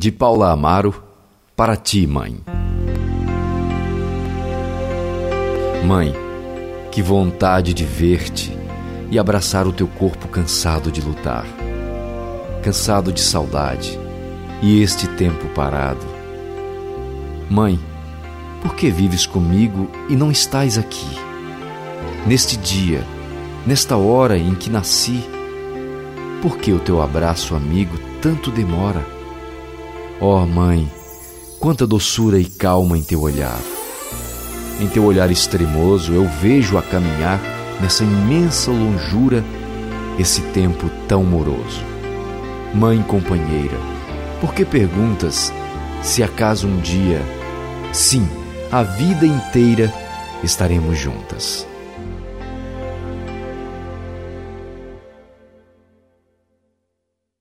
De Paula Amaro, para ti, mãe. Mãe, que vontade de ver-te e abraçar o teu corpo cansado de lutar, cansado de saudade e este tempo parado. Mãe, por que vives comigo e não estás aqui? Neste dia, nesta hora em que nasci, por que o teu abraço amigo tanto demora? Ó oh, mãe, quanta doçura e calma em teu olhar. Em teu olhar extremoso eu vejo a caminhar nessa imensa longura esse tempo tão moroso. Mãe companheira, por que perguntas se acaso um dia, sim, a vida inteira estaremos juntas?